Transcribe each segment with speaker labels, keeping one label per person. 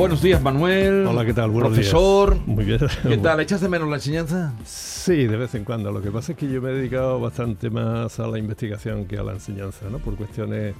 Speaker 1: Buenos días, Manuel.
Speaker 2: Hola, ¿qué tal? Buenos
Speaker 1: Profesor.
Speaker 2: días. Muy bien.
Speaker 1: ¿Qué tal? ¿Echas de menos la enseñanza?
Speaker 2: Sí, de vez en cuando. Lo que pasa es que yo me he dedicado bastante más a la investigación que a la enseñanza, ¿no? Por cuestiones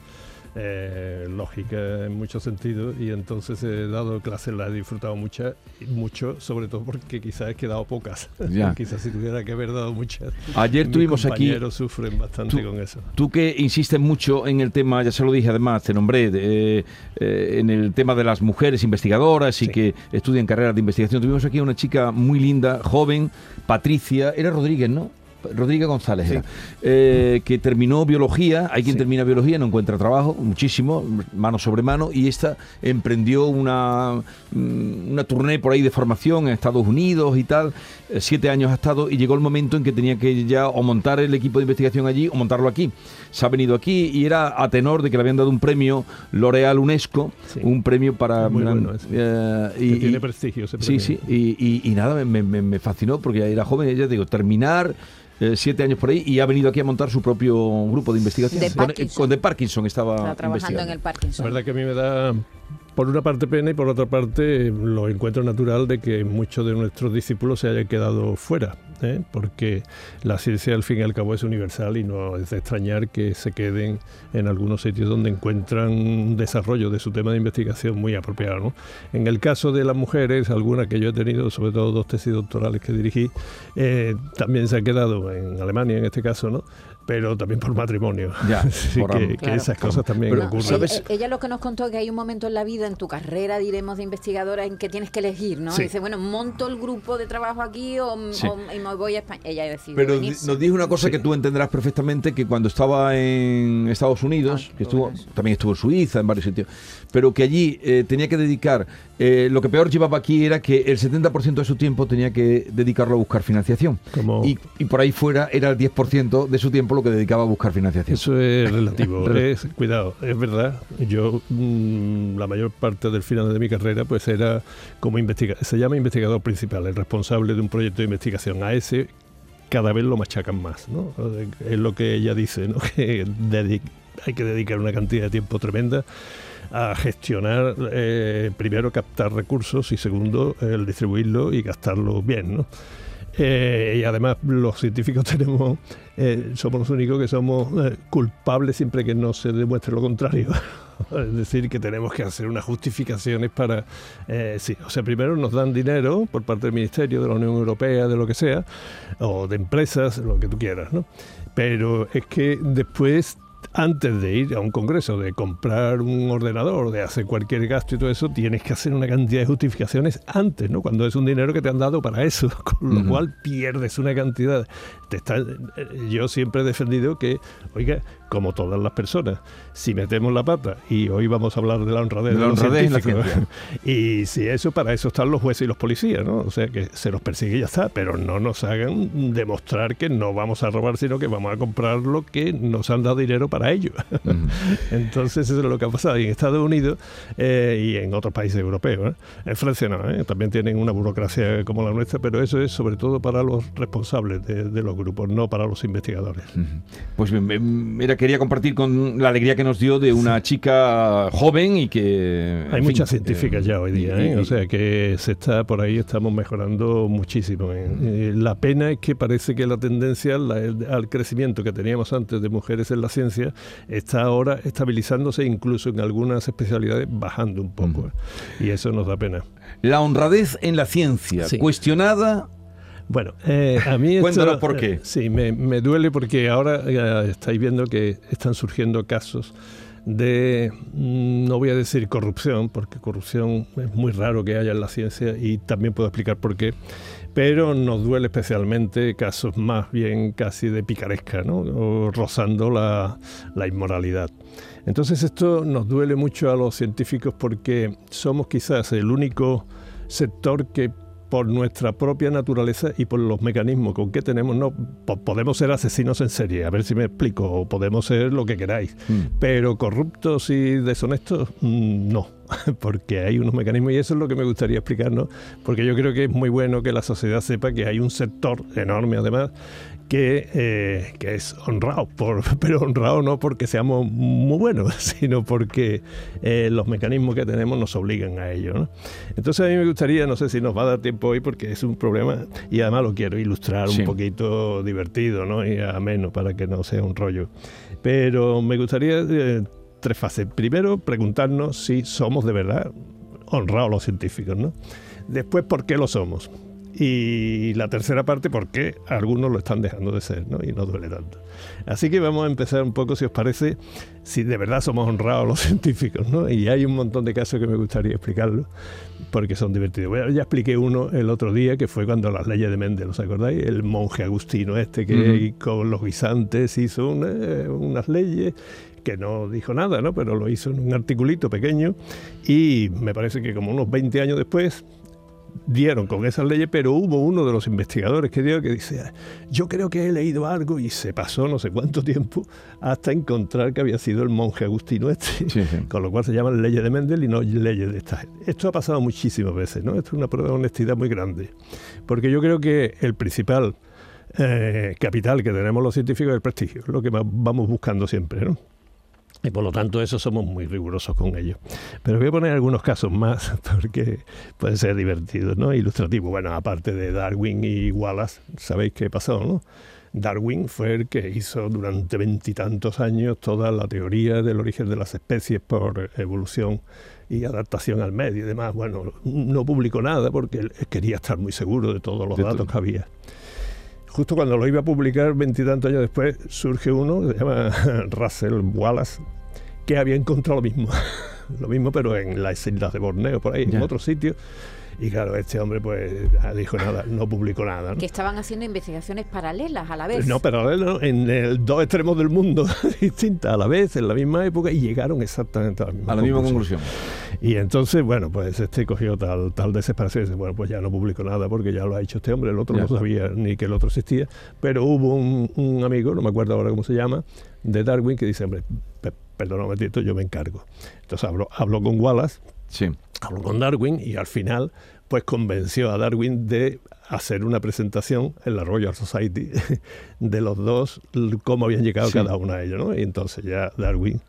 Speaker 2: eh, lógica en muchos sentidos y entonces he dado clases, las he disfrutado muchas, mucho, sobre todo porque quizás he quedado pocas. quizás si tuviera que haber dado muchas.
Speaker 1: Ayer tuvimos aquí...
Speaker 2: Compañeros sufren bastante con eso.
Speaker 1: Tú que insistes mucho en el tema, ya se lo dije además, te nombré, eh, en el tema de las mujeres investigadoras y que estudian carreras de investigación. Tuvimos aquí una chica muy linda, joven, Patricia, era Rodríguez, ¿no? Rodríguez González, eh, que terminó biología. Hay quien termina biología, no encuentra trabajo, muchísimo, mano sobre mano, y esta emprendió una, mm, una tournée por ahí de formación en Estados Unidos y tal. Eh, siete años ha estado y llegó el momento en que tenía que ya o montar el equipo de investigación allí o montarlo aquí. Se ha venido aquí y era a tenor de que le habían dado un premio L'Oreal UNESCO, un premio para...
Speaker 2: Muy bueno,
Speaker 1: eh,
Speaker 2: y, tiene prestigio ese premio.
Speaker 1: Sí, sí, y, y nada, me, me, me, fascinó porque era joven, ella, digo, terminar eh, siete años por ahí y ha venido aquí a montar su propio grupo de investigación.
Speaker 3: De
Speaker 1: con, de Parkinson estaba
Speaker 3: trabajando en el Parkinson.
Speaker 2: La verdad que a mí me da por una parte pena y por otra parte lo encuentro natural de que muchos de nuestros discípulos se hayan quedado fuera, ¿eh? porque la ciencia al fin y al cabo es universal y no es de extrañar que se queden en algunos sitios donde encuentran un desarrollo de su tema de investigación muy apropiado. En el caso de las mujeres, algunas que yo he tenido, sobre todo dos tesis doctorales que dirigí, eh, también se han quedado en Alemania en este caso, ¿no? pero también por matrimonio.
Speaker 1: Ya,
Speaker 2: que, esas cosas también ocurren.
Speaker 3: ¿sabes? Ella lo que nos contó que hay un momento en la vida, en tu carrera, diremos, de investigadora, en que tienes que elegir, ¿no? Dice, bueno, monto el grupo de trabajo aquí o, y me voy a España. Ella decidió
Speaker 1: Pero nos dijo una cosa que tú entenderás perfectamente, que cuando estaba en Estados Unidos, que estuvo, también estuvo en Suiza, en varios sitios, pero que allí eh, tenía que dedicar, eh, lo que peor llevaba aquí era que el 70% de su tiempo tenía que dedicarlo a buscar financiación. Y, y por ahí fuera era el 10% de su tiempo que dedicaba a buscar financiación.
Speaker 2: Eso es relativo. cuidado, es verdad. Yo mm, la mayor parte del final de mi carrera pues era como investigador, se llama investigador principal, el responsable de un proyecto de investigación. A ese cada vez lo machacan más, ¿no? Es lo que ella dice, ¿no? Que hay que dedicar una cantidad de tiempo tremenda a gestionar, eh, primero captar recursos y segundo el distribuirlo y gastarlo bien, ¿no? Eh, y además los científicos tenemos, eh, somos los únicos que somos culpables siempre que no se demuestre lo contrario. es decir, que tenemos que hacer unas justificaciones para... sí, o sea, primero nos dan dinero por parte del Ministerio, de la Unión Europea, de lo que sea, o de empresas, lo que tú quieras, ¿no? Pero es que después antes de ir a un congreso, de comprar un ordenador, de hacer cualquier gasto y todo eso, tienes que hacer una cantidad de justificaciones antes, ¿no? Cuando es un dinero que te han dado para eso, con lo cual pierdes una cantidad. Te está, eh, yo siempre he defendido que, oiga, como todas las personas, si metemos la pata, y hoy vamos a hablar de la honradez de, los científicos, y si eso, para eso están los jueces y los policías, ¿no? O sea, que se los persigue y ya está, pero no nos hagan demostrar que no vamos a robar, sino que vamos a comprar lo que nos han dado dinero para ello. Entonces, eso es lo que ha pasado. Y en Estados Unidos eh, y en otros países europeos, ¿eh? en Francia no, ¿eh? también tienen una burocracia como la nuestra, pero eso es sobre todo para los responsables de, los grupos, no para los investigadores.
Speaker 1: Pues mira, quería compartir con la alegría que nos dio de una chica joven y que...
Speaker 2: Hay muchas científicas ya hoy día, ¿eh? o sea que se está por ahí, estamos mejorando muchísimo. ¿eh? Eh, la pena es que parece que la tendencia al crecimiento que teníamos antes de mujeres en la ciencia está ahora estabilizándose, incluso en algunas especialidades bajando un poco. Y eso nos da pena.
Speaker 1: La honradez en la ciencia, cuestionada
Speaker 2: bueno, eh, a mí...
Speaker 1: Cuéntanos por qué.
Speaker 2: Eh, sí, me, duele porque ahora estáis viendo que están surgiendo casos de, mm, no voy a decir corrupción, porque corrupción es muy raro que haya en la ciencia y también puedo explicar por qué, pero nos duele especialmente casos más bien casi de picaresca, ¿no? o rozando la, la inmoralidad. Entonces esto nos duele mucho a los científicos porque somos quizás el único sector que por nuestra propia naturaleza y por los mecanismos con que tenemos, no podemos ser asesinos en serie, a ver si me explico, o podemos ser lo que queráis, mm. pero corruptos y deshonestos, mm, no, porque hay unos mecanismos y eso es lo que me gustaría explicarnos, porque yo creo que es muy bueno que la sociedad sepa que hay un sector enorme además que, eh, que, es honrado, por, pero honrado no porque seamos muy buenos, sino porque eh, los mecanismos que tenemos nos obligan a ello. Entonces a mí me gustaría, no sé si nos va a dar tiempo hoy porque es un problema y además lo quiero ilustrar un poquito divertido ¿no? y ameno para que no sea un rollo. Pero me gustaría eh, tres fases. Primero, preguntarnos si somos de verdad honrados los científicos. ¿no? Después, ¿por qué lo somos? Y la tercera parte, por qué algunos lo están dejando de ser, ¿no? Y no duele tanto. Así que vamos a empezar un poco, si os parece, si de verdad somos honrados los científicos, ¿no? Y hay un montón de casos que me gustaría explicarlo, porque son divertidos. Bueno, ya expliqué uno el otro día, que fue cuando las leyes de Mendel, ¿os acordáis? El monje agustino este que con los guisantes hizo unas leyes que no dijo nada, ¿no? Pero lo hizo en un articulito pequeño y me parece que como unos 20 años después dieron con esas leyes, pero hubo uno de los investigadores que dio que dice, yo creo que he leído algo y se pasó no sé cuánto tiempo hasta encontrar que había sido el monje agustino este, con lo cual se llaman leyes de Mendel y no leyes de esta. Esto ha pasado muchísimas veces, ¿no? Esto es una prueba de honestidad muy grande, porque yo creo que el principal eh, capital que tenemos los científicos es el prestigio, lo que vamos buscando siempre, ¿no? Y por lo tanto, eso somos muy rigurosos con ello. Pero voy a poner algunos casos más porque pueden ser divertidos, ¿no? Ilustrativos. Bueno, aparte de Darwin y Wallace, sabéis qué pasó, ¿no? Darwin fue el que hizo durante veintitantos años toda la teoría del origen de las especies por evolución y adaptación al medio y demás. Bueno, no publicó nada porque él quería estar muy seguro de todos los datos que había justo cuando lo iba a publicar, veintitantos años después, surge uno, se llama Russell Wallace, que había encontrado lo mismo. lo mismo, pero en las islas de Borneo, por ahí, en otro sitio. Y claro, este hombre pues dijo nada, no publicó nada.
Speaker 3: Que estaban haciendo investigaciones paralelas a la vez.
Speaker 2: No, paralelas, en el, dos extremos del mundo distintas a la vez, en la misma época, y llegaron exactamente a la misma,
Speaker 1: a la misma conclusión.
Speaker 2: Y entonces, bueno, pues este cogió tal, tal desesperación y dice, bueno, pues ya no publicó nada porque ya lo ha hecho este hombre, el otro no sabía ni que el otro existía, pero hubo un, un, amigo, no me acuerdo ahora cómo se llama, de Darwin que dice, hombre, perdóname, yo me encargo. Entonces habló, habló con Wallace, sí. Habló con Darwin y al final pues convenció a Darwin de hacer una presentación en la Royal Society de los dos, cómo habían llegado cada uno a ellos, ¿no? Y entonces ya Darwin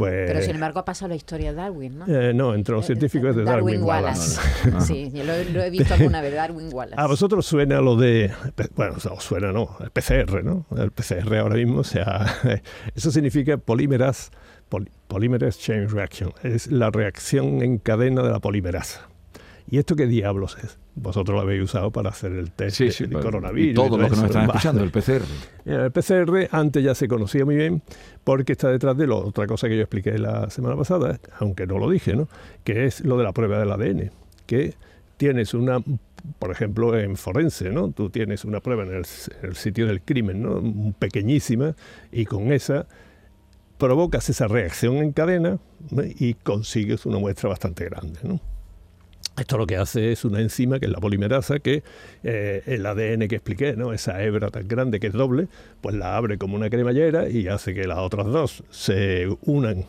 Speaker 2: pues,
Speaker 3: Pero sin embargo ha pasado la historia de Darwin, ¿no?
Speaker 2: Eh, no, entre los eh, científicos de Darwin, Wallace.
Speaker 3: sí, yo lo, he visto alguna vez, Darwin Wallace.
Speaker 2: A vosotros suena lo de, bueno, os suena, no, el PCR, ¿no? El PCR ahora mismo, o sea, eso significa polímeras, polymerase chain reaction, es la reacción en cadena de la polimerasa. ¿Y esto qué diablos es? Vosotros lo habéis usado para hacer el test de coronavirus.
Speaker 1: Y todo, lo que nos están escuchando, el PCR.
Speaker 2: El PCR antes ya se conocía muy bien porque está detrás de lo, otra cosa que yo expliqué la semana pasada, aunque no lo dije, ¿no? que es lo de la prueba del ADN, que tienes una, por ejemplo, en forense, ¿no? Tú tienes una prueba en el, sitio del crimen, ¿no? Pequeñísima, y con esa provocas esa reacción en cadena y consigues una muestra bastante grande. Esto lo que hace es una enzima que es la polimerasa, que eh, el ADN que expliqué, ¿no? esa hebra tan grande que es doble, pues la abre como una cremallera y hace que las otras dos se unan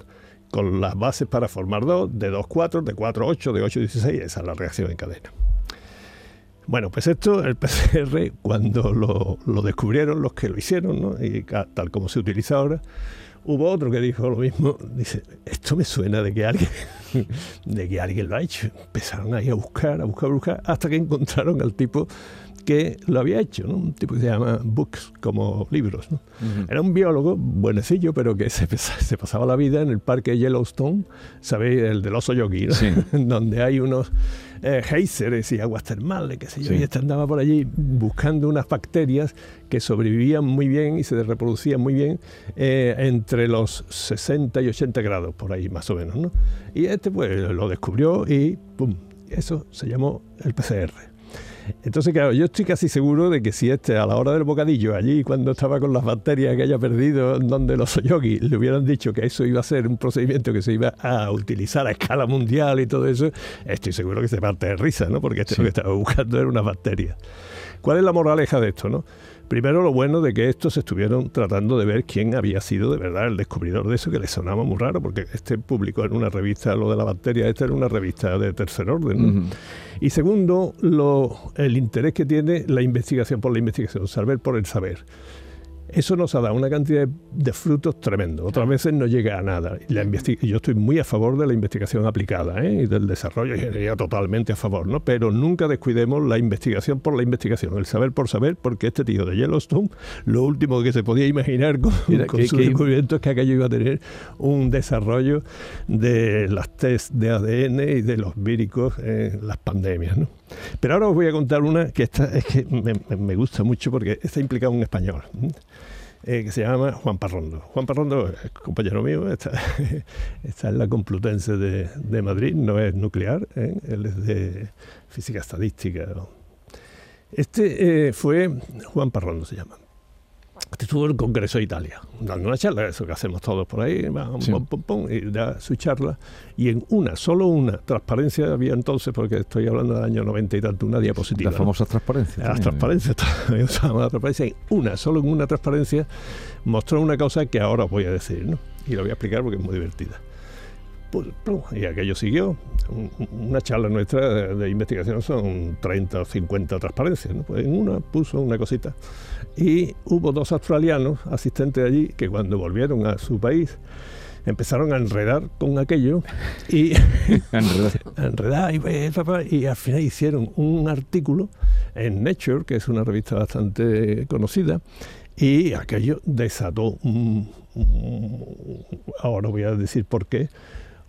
Speaker 2: con las bases para formar dos, de 2, 4, de 4, 8, de 8, 16, esa es la reacción en cadena. Bueno, pues esto, el PCR, cuando lo, descubrieron los que lo hicieron, y tal como se utiliza ahora, Hubo otro que dijo lo mismo, dice, esto me suena de que alguien, de que alguien lo ha hecho. Empezaron ahí a buscar, a buscar, a buscar, hasta que encontraron al tipo que lo había hecho, ¿no? un tipo que se llama Books, como libros. Era un biólogo buenecillo, pero que se, se, pasaba la vida en el parque Yellowstone, ¿sabéis? El del oso yogi, donde hay unos eh, geysers y aguas termales, qué sé yo, y este andaba por allí buscando unas bacterias que sobrevivían muy bien y se reproducían muy bien eh, entre los 60 y 80 grados, por ahí más o menos. ¿no? Y este pues lo descubrió y ¡pum! Eso se llamó el PCR. Entonces, claro, yo estoy casi seguro de que si este, a la hora del bocadillo, allí cuando estaba con las bacterias que haya perdido, donde los Soyogi le hubieran dicho que eso iba a ser un procedimiento que se iba a utilizar a escala mundial y todo eso, estoy seguro que se parte de risa, ¿no? Porque este lo que estaba buscando era una bacteria. ¿Cuál es la moraleja de esto, no? Primero lo bueno de que estos estuvieron tratando de ver quién había sido de verdad el descubridor de eso, que les sonaba muy raro, porque este publicó en una revista lo de la bacteria, esta era una revista de tercer orden. Y segundo, lo, el interés que tiene la investigación por la investigación, saber por el saber. Eso nos ha dado una cantidad de frutos tremendos. Otras veces no llega a nada. La yo estoy muy a favor de la investigación aplicada ¿eh? y del desarrollo, y totalmente a favor, ¿no? Pero nunca descuidemos la investigación por la investigación, el saber por saber, porque este tío de Yellowstone, lo último que se podía imaginar con, su descubrimiento es que aquello iba a tener un desarrollo de las test de ADN y de los víricos en las pandemias, ¿no? Pero ahora os voy a contar una que esta, es que me, gusta mucho porque está implicado un español. Eh, que se llama Juan Parrondo. Juan Parrondo es compañero mío, está, en la Complutense de, Madrid, no es nuclear, ¿eh? él es de física estadística. Este eh, fue Juan Parrondo, se llama estuvo en el Congreso de Italia, dando una charla, eso que hacemos todos por ahí, y da su charla. Y en una, solo una transparencia había entonces, porque estoy hablando del año 90 y tanto, una diapositiva.
Speaker 1: La famosa transparencia.
Speaker 2: Las transparencias, la transparencia. En una, solo en una transparencia, mostró una cosa que ahora os voy a decir, ¿no? Y lo voy a explicar porque es muy divertida. Pues, y aquello siguió. Una charla nuestra de, investigación son 30 o 50 transparencias. ¿no? Pues en una puso una cosita. Y hubo dos australianos asistentes allí que cuando volvieron a su país empezaron a enredar con aquello y enredar y, y, al final hicieron un artículo en Nature, que es una revista bastante conocida, y aquello desató, ahora voy a decir por qué,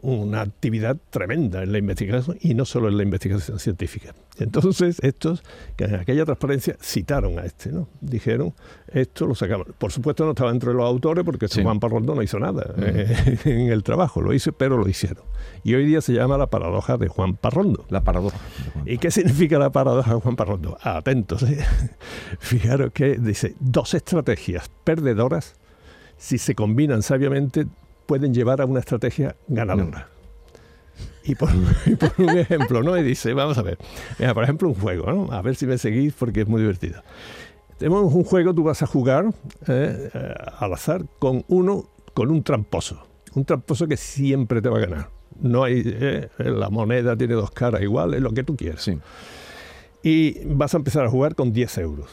Speaker 2: una actividad tremenda en la investigación y no solo en la investigación científica. Entonces, estos, que en aquella transparencia citaron a este, ¿no? Dijeron, esto lo sacamos. Por supuesto, no estaba entre los autores porque Juan Parrondo no hizo nada eh, en el trabajo, lo hizo, pero lo hicieron. Y hoy día se llama la paradoja de Juan Parrondo.
Speaker 1: La paradoja.
Speaker 2: ¿Y qué significa la paradoja de Juan Parrondo? Atentos, ¿eh? fijaros que dice, dos estrategias perdedoras, si se combinan sabiamente, pueden llevar a una estrategia ganadora. Y por, un ejemplo, ¿no? Y dice, vamos a ver, por ejemplo, un juego, ¿no? A ver si me seguís porque es muy divertido. Tenemos un juego, tú vas a jugar eh, eh, al azar con uno, con un tramposo. Un tramposo que siempre te va a ganar. No hay, eh, la moneda tiene dos caras iguales, lo que tú quieras. Sí. Y vas a empezar a jugar con 10 euros.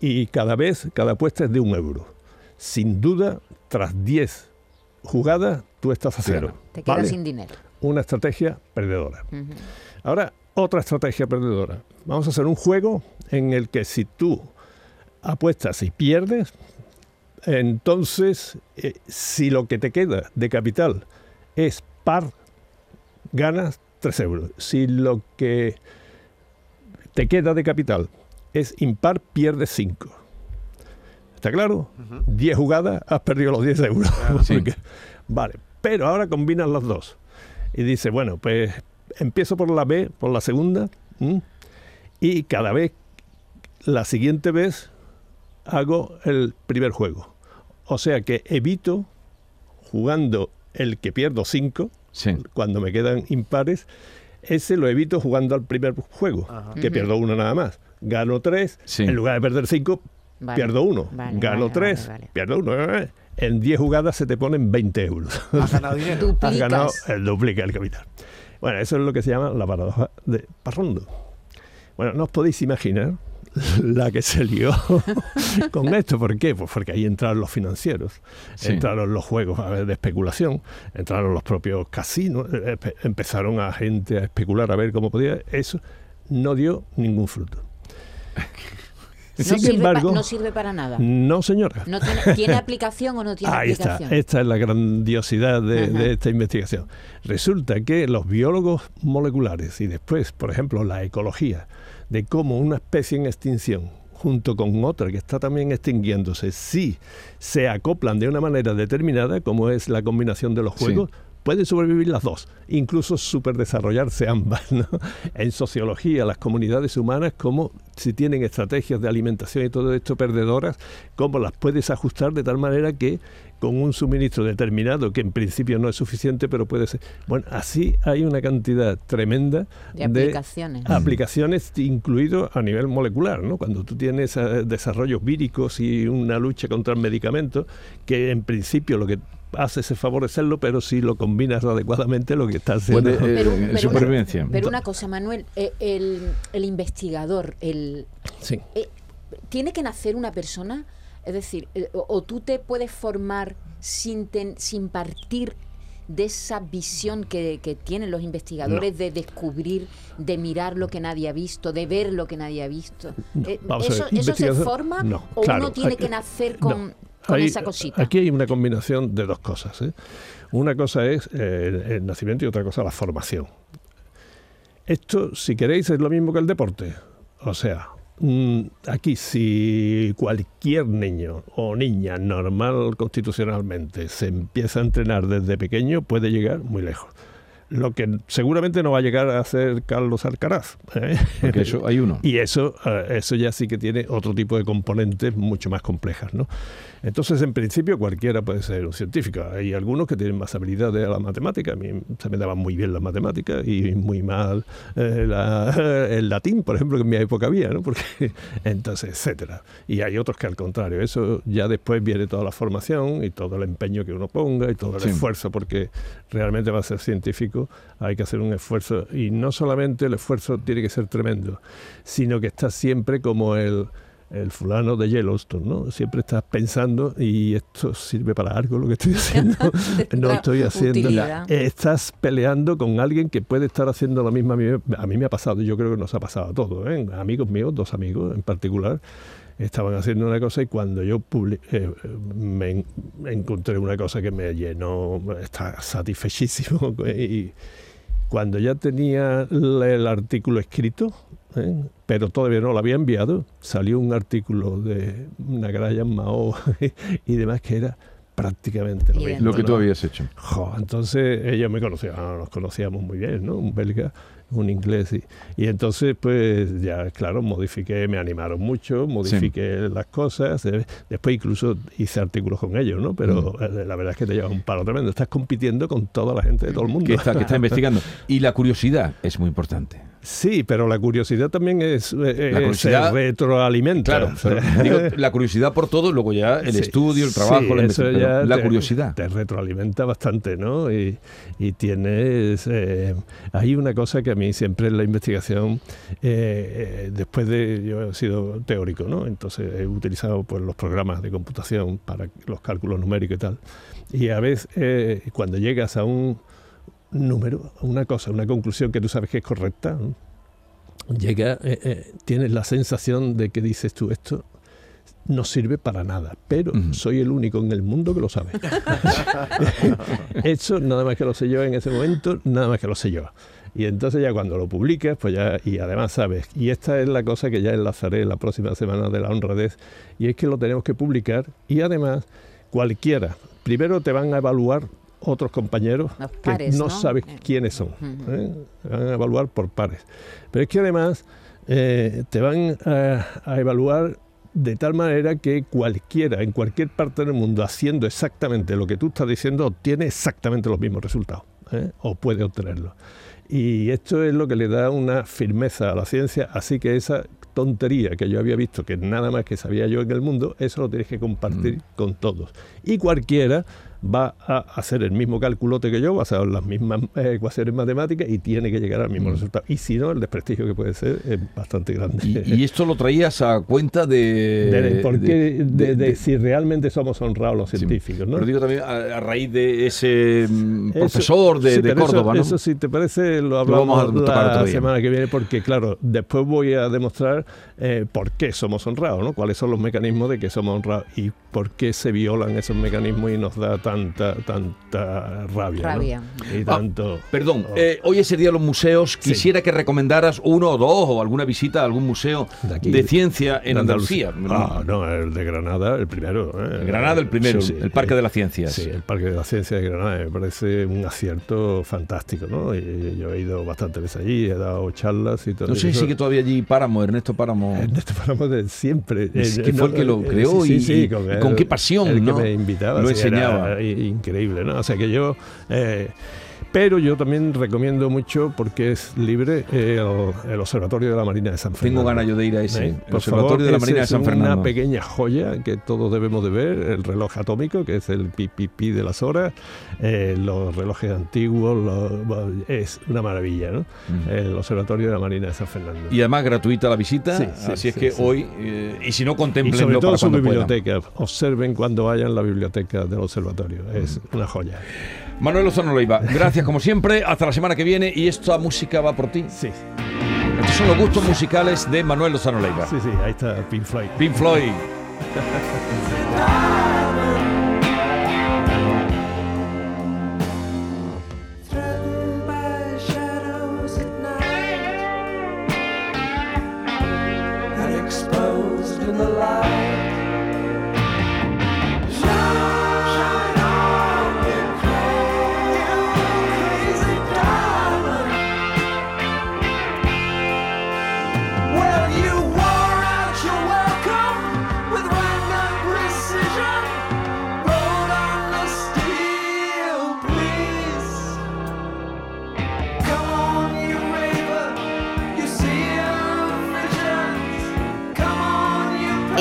Speaker 2: Y cada vez, cada apuesta es de un euro. Sin duda, tras 10 jugada, tú estás a cero.
Speaker 3: Te quedas sin dinero.
Speaker 2: Una estrategia perdedora. Ahora, otra estrategia perdedora. Vamos a hacer un juego en el que si tú apuestas y pierdes, entonces, eh, si lo que te queda de capital es par, ganas 3 euros. Si lo que te queda de capital es impar, pierdes 5. ¿Está claro? 10 jugadas, has perdido los 10 euros. vale, pero ahora combinan las dos. Y dice, bueno, pues empiezo por la B, por la segunda, y cada vez, la siguiente vez, hago el primer juego. O sea que evito jugando el que pierdo 5, cuando me quedan impares, ese lo evito jugando al primer juego, que pierdo uno nada más. Gano 3, en lugar de perder 5, pierdo uno. Gano tres, pierdo uno. En 10 jugadas se te ponen 20 euros.
Speaker 3: Has ganado dinero.
Speaker 2: Has ganado el duplica el capital. Bueno, eso es lo que se llama la paradoja de Parrondo. Bueno, no os podéis imaginar la que se lió con esto. ¿Por qué? Pues porque ahí entraron los financieros, entraron los juegos de especulación, entraron los propios casinos, eh, empezaron a gente a especular a ver cómo podía. Eso no dio ningún fruto.
Speaker 3: Sin no embargo, no sirve para nada.
Speaker 2: No, señora.
Speaker 3: tiene, aplicación o no tiene
Speaker 2: Ahí
Speaker 3: aplicación?
Speaker 2: Está. Esta es la grandiosidad de, esta investigación. Resulta que los biólogos moleculares y después, por ejemplo, la ecología, de cómo una especie en extinción junto con otra que está también extinguiéndose, si se acoplan de una manera determinada, como es la combinación de los juegos, pueden sobrevivir las dos, incluso superdesarrollarse ambas. ¿no? En sociología, las comunidades humanas, como si tienen estrategias de alimentación y todo esto perdedoras, cómo las puedes ajustar de tal manera que con un suministro determinado, que en principio no es suficiente, pero puede ser. Bueno, así hay una cantidad tremenda
Speaker 3: de aplicaciones,
Speaker 2: de aplicaciones incluido a nivel molecular, ¿no? Cuando tú tienes eh, desarrollos víricos y una lucha contra el medicamento, que en principio lo que hace es favorecerlo, pero si lo combinas adecuadamente, lo que está haciendo.
Speaker 1: Puede, eh,
Speaker 3: pero,
Speaker 1: supervivencia.
Speaker 3: Pero una cosa, Manuel, eh, el, investigador, el,
Speaker 2: sí.
Speaker 3: tiene que nacer una persona es decir, eh, o, tú te puedes formar sin, sin partir de esa visión que, tienen los investigadores de descubrir, de mirar lo que nadie ha visto, de ver lo que nadie ha visto. Eh, ¿Eso, se forma o uno tiene que nacer con, esa cosita?
Speaker 2: Aquí hay una combinación de dos cosas. ¿eh? Una cosa es el nacimiento y otra cosa la formación. Esto, si queréis, es lo mismo que el deporte. O sea, Mm, aquí si cualquier niño o niña normal constitucionalmente se empieza a entrenar desde pequeño puede llegar muy lejos lo que seguramente no va a llegar a ser Carlos Alcaraz.
Speaker 1: ¿eh? Porque eso hay uno.
Speaker 2: y eso, eh, eso ya sí que tiene otro tipo de componentes mucho más complejas, ¿no? Entonces, en principio, cualquiera puede ser un científico. Hay algunos que tienen más habilidad a la matemática. A mí se me daban muy bien las matemáticas y muy mal eh, el latín, por ejemplo, que en mi época había, ¿no? Porque, entonces, etcétera. Y hay otros que al contrario, eso ya después viene toda la formación y todo el empeño que uno ponga y todo el esfuerzo, porque realmente va a ser científico, hay que hacer un esfuerzo. Y no solamente el esfuerzo tiene que ser tremendo, sino que está siempre como el el fulano de Yellowstone, ¿no? Siempre estás pensando y esto sirve para algo lo que estoy haciendo. no estoy haciendo. Estás peleando con alguien que puede estar haciendo lo mismo. A mí, me ha pasado, yo creo que nos ha pasado a todos, ¿eh? amigos míos, dos amigos en particular, estaban haciendo una cosa y cuando yo eh, me, encontré una cosa que me llenó, está satisfechísimo y cuando ya tenía el artículo escrito, ¿eh? pero todavía no lo había enviado, salió un artículo de en Mao y demás que era prácticamente lo mismo.
Speaker 1: Lo que tú habías hecho.
Speaker 2: entonces ellos me conocían, nos conocíamos muy bien, ¿no? Un belga, un inglés. Y, entonces, pues ya, claro, modifiqué, me animaron mucho, modifiqué las cosas. Eh, después incluso hice artículos con ellos, ¿no? Pero mm. eh, la verdad es que te lleva un palo tremendo. Estás compitiendo con toda la gente de todo el mundo.
Speaker 1: Que está, que está investigando. Y la curiosidad es muy importante.
Speaker 2: Sí, pero la curiosidad también es, eh, la curiosidad, se retroalimenta.
Speaker 1: Claro, digo, la curiosidad por todo, luego ya el estudio, el trabajo, la, la curiosidad.
Speaker 2: Te retroalimenta bastante, ¿no? Y, tienes... Eh, hay una cosa que a mí siempre en la investigación, eh, después de... Yo he sido teórico, ¿no? Entonces he utilizado pues, los programas de computación para los cálculos numéricos y tal. Y a veces cuando llegas a un número, una cosa, una conclusión que tú sabes que es correcta, llega, eh, eh, tienes la sensación de que dices tú esto no sirve para nada, pero soy el único en el mundo que lo sabe. Eso nada más que lo sé yo en ese momento, nada más que lo sé yo. Y entonces ya cuando lo publiques, pues ya, y además sabes, y esta es la cosa que ya enlazaré la próxima semana de la honradez, y es que lo tenemos que publicar y además cualquiera, primero te van a evaluar otros compañeros que no, sabes eh, quiénes son. ¿eh? van a evaluar por pares. Pero es que además eh, te van a, evaluar de tal manera que cualquiera, en cualquier parte del mundo, haciendo exactamente lo que tú estás diciendo, obtiene exactamente los mismos resultados. O puede obtenerlos. Y esto es lo que le da una firmeza a la ciencia, así que esa tontería que yo había visto, que nada más que sabía yo en el mundo, eso lo tienes que compartir mm. con todos. Y cualquiera va a hacer el mismo calculote que yo, basado en las mismas ecuaciones matemáticas y tiene que llegar al mismo mm. resultado. Y si no, el desprestigio que puede ser es bastante grande.
Speaker 1: ¿Y, esto lo traías a cuenta de...
Speaker 2: De, si realmente somos honrados los científicos. ¿no?
Speaker 1: Pero digo también a, raíz de ese mm, profesor de, Córdoba.
Speaker 2: Eso, ¿no? eso, si te parece, lo hablamos la semana que viene, porque claro, después voy a demostrar eh, por qué somos honrados, ¿no? cuáles son los mecanismos de que somos honrados. Y por qué se violan esos mecanismos y nos da tanta, tanta rabia.
Speaker 3: Rabia.
Speaker 2: Y tanto.
Speaker 1: Ah, perdón,
Speaker 2: oh.
Speaker 1: eh, hoy es el día de los museos.
Speaker 2: Sí.
Speaker 1: Quisiera que recomendaras uno o dos o alguna visita a algún museo
Speaker 2: De
Speaker 1: ciencia en
Speaker 2: de
Speaker 1: Andalucía.
Speaker 2: Ah, no, el de Granada, el primero. ¿eh?
Speaker 1: Granada el primero,
Speaker 2: Sí, sí,
Speaker 1: el Parque
Speaker 2: eh,
Speaker 1: de las Ciencias.
Speaker 2: Sí, el Parque de la Ciencia de Granada me parece un acierto fantástico, ¿no? Y yo he ido bastantes veces allí, he dado charlas y todo
Speaker 1: No sé si sigue todavía allí Páramo, Ernesto Páramo.
Speaker 2: Ernesto Páramo de siempre.
Speaker 1: Es
Speaker 2: Eh,
Speaker 1: que fue el que lo creó
Speaker 2: sí,
Speaker 1: y-
Speaker 2: sí,
Speaker 1: y- y con qué pasión,
Speaker 2: el
Speaker 1: ¿no?
Speaker 2: que me invitaba.
Speaker 1: Lo
Speaker 2: era
Speaker 1: enseñaba.
Speaker 2: i- increíble, ¿no? O sea que yo... eh, pero yo también recomiendo mucho, porque es libre, eh, el, el Observatorio de la Marina de San Fernando.
Speaker 1: Tengo ganas yo de ir a ese.
Speaker 2: ¿Eh?
Speaker 1: El
Speaker 2: Por
Speaker 1: Observatorio
Speaker 2: favor,
Speaker 1: de la Marina de
Speaker 2: es
Speaker 1: San Fernando.
Speaker 2: Una pequeña joya que todos debemos de ver, el reloj atómico, que es el pipipi de las horas, eh, los relojes antiguos, los- bueno, es una maravilla, ¿no?
Speaker 1: Mm.
Speaker 2: El Observatorio de la Marina de San Fernando.
Speaker 1: Y además gratuita la visita,
Speaker 2: Sí, sí,
Speaker 1: así es
Speaker 2: sí,
Speaker 1: que hoy, eh, y si no,
Speaker 2: y
Speaker 1: contemplenlo
Speaker 2: sobre todo
Speaker 1: para
Speaker 2: su
Speaker 1: cuando puedan.
Speaker 2: biblioteca. Observen cuando vayan la biblioteca del observatorio. Es
Speaker 1: Mm.
Speaker 2: una joya.
Speaker 1: Manuel Lozano Leiva, gracias como siempre, hasta la semana que viene y esta música va por ti.
Speaker 2: Sí,
Speaker 1: Estos son los gustos musicales de Manuel Lozano Leiva.
Speaker 2: sí, sí, ahí está Pink Floyd.
Speaker 1: Pink Floyd.